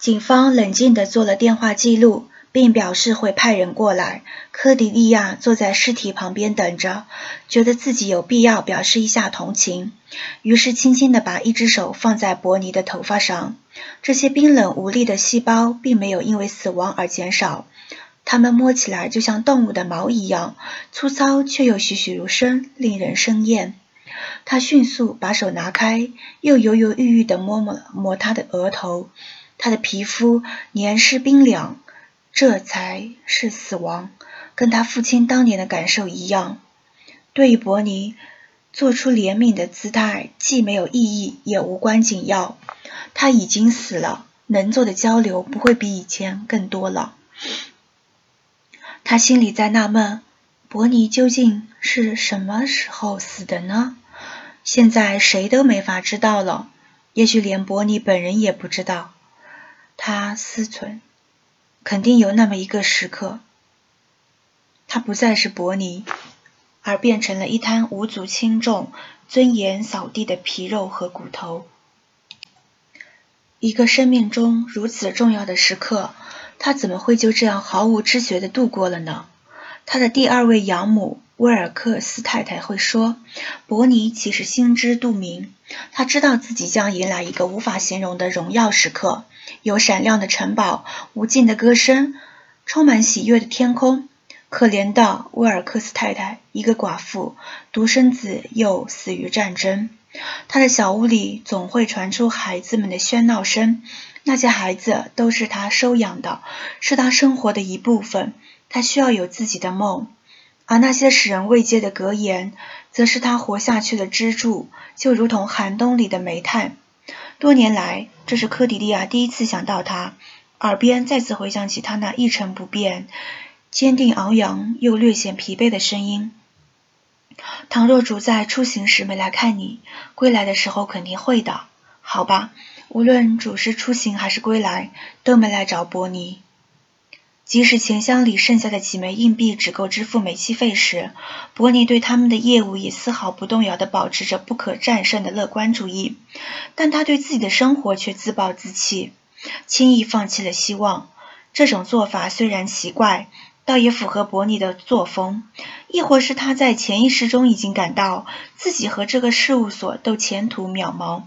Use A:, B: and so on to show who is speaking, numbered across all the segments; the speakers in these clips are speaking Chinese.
A: 警方冷静地做了电话记录，并表示会派人过来。科迪利亚坐在尸体旁边等着，觉得自己有必要表示一下同情，于是轻轻地把一只手放在伯尼的头发上。这些冰冷无力的细胞并没有因为死亡而减少，它们摸起来就像动物的毛一样粗糙，却又栩栩如生，令人生厌。他迅速把手拿开，又犹犹豫豫地摸摸摸他的额头。他的皮肤黏湿冰凉，这才是死亡，跟他父亲当年的感受一样。对于伯尼，做出怜悯的姿态既没有意义，也无关紧要。他已经死了，能做的交流不会比以前更多了。他心里在纳闷：伯尼究竟是什么时候死的呢？现在谁都没法知道了，也许连伯尼本人也不知道。他思忖，肯定有那么一个时刻，他不再是伯尼，而变成了一滩无足轻重、尊严扫地的皮肉和骨头。一个生命中如此重要的时刻，他怎么会就这样毫无知觉地度过了呢？他的第二位养母威尔克斯太太会说：“伯尼其实心知肚明，他知道自己将迎来一个无法形容的荣耀时刻。”有闪亮的城堡，无尽的歌声，充满喜悦的天空。可怜的威尔克斯太太，一个寡妇，独生子又死于战争。她的小屋里总会传出孩子们的喧闹声，那些孩子都是她收养的，是她生活的一部分。她需要有自己的梦，而那些使人慰藉的格言，则是他活下去的支柱，就如同寒冬里的煤炭。多年来，这是科迪利亚第一次想到他，耳边再次回想起他那一成不变、坚定昂扬又略显疲惫的声音。倘若主在出行时没来看你，归来的时候肯定会的，好吧？无论主是出行还是归来，都没来找伯尼。即使钱箱里剩下的几枚硬币只够支付煤气费时，伯尼对他们的业务也丝毫不动摇地保持着不可战胜的乐观主义。但他对自己的生活却自暴自弃，轻易放弃了希望。这种做法虽然奇怪，倒也符合伯尼的作风。亦或是他在潜意识中已经感到自己和这个事务所都前途渺茫。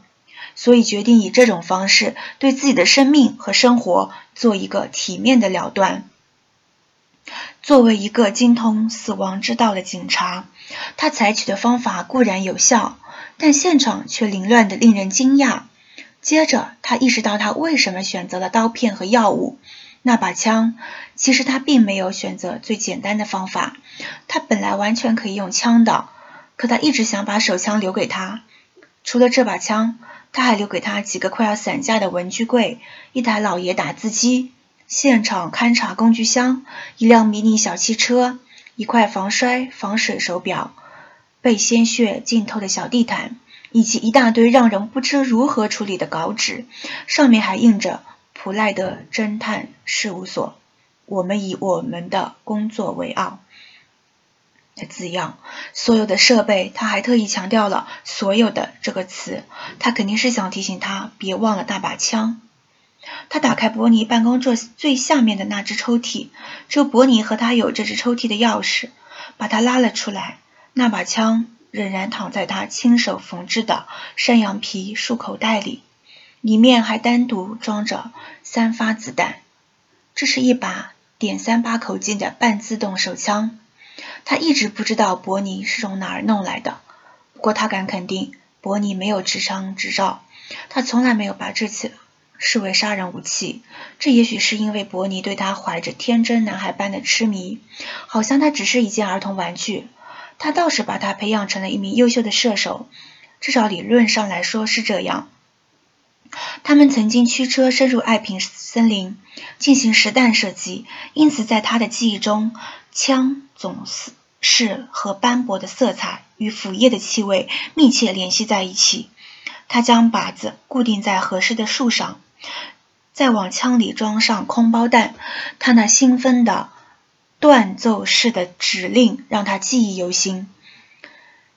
A: 所以决定以这种方式对自己的生命和生活做一个体面的了断。作为一个精通死亡之道的警察，他采取的方法固然有效，但现场却凌乱的令人惊讶。接着，他意识到他为什么选择了刀片和药物。那把枪，其实他并没有选择最简单的方法。他本来完全可以用枪的，可他一直想把手枪留给他。除了这把枪。他还留给他几个快要散架的文具柜，一台老爷打字机，现场勘查工具箱，一辆迷你小汽车，一块防摔防水手表，被鲜血浸透的小地毯，以及一大堆让人不知如何处理的稿纸，上面还印着“普赖德侦探事务所”，我们以我们的工作为傲。的字样，所有的设备，他还特意强调了“所有的”这个词，他肯定是想提醒他别忘了那把枪。他打开伯尼办公桌最下面的那只抽屉，只有伯尼和他有这只抽屉的钥匙，把他拉了出来。那把枪仍然躺在他亲手缝制的山羊皮束口袋里，里面还单独装着三发子弹。这是一把点三八口径的半自动手枪。他一直不知道伯尼是从哪儿弄来的，不过他敢肯定，伯尼没有持枪执照。他从来没有把这次视为杀人武器。这也许是因为伯尼对他怀着天真男孩般的痴迷，好像他只是一件儿童玩具。他倒是把他培养成了一名优秀的射手，至少理论上来说是这样。他们曾经驱车深入爱平森林进行实弹射击，因此在他的记忆中，枪总是和斑驳的色彩与腐叶的气味密切联系在一起。他将靶子固定在合适的树上，再往枪里装上空包弹。他那兴奋的断奏式的指令让他记忆犹新。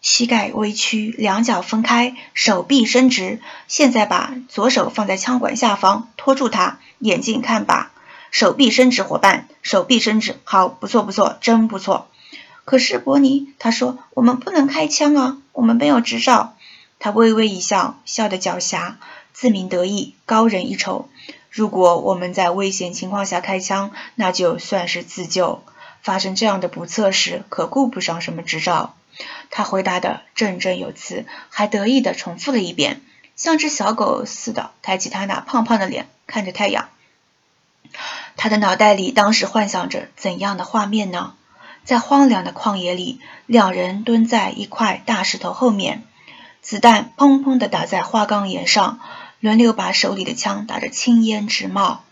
A: 膝盖微屈，两脚分开，手臂伸直。现在把左手放在枪管下方，托住它，眼睛看靶。手臂伸直，伙伴，手臂伸直，好，不错不错，真不错。可是伯尼，他说我们不能开枪啊，我们没有执照。他微微一笑，笑得狡黠，自鸣得意，高人一筹。如果我们在危险情况下开枪，那就算是自救。发生这样的不测时，可顾不上什么执照。他回答的振振有词，还得意地重复了一遍，像只小狗似的抬起他那胖胖的脸，看着太阳。他的脑袋里当时幻想着怎样的画面呢？在荒凉的旷野里，两人蹲在一块大石头后面，子弹砰砰地打在花岗岩上，轮流把手里的枪打着青烟直冒。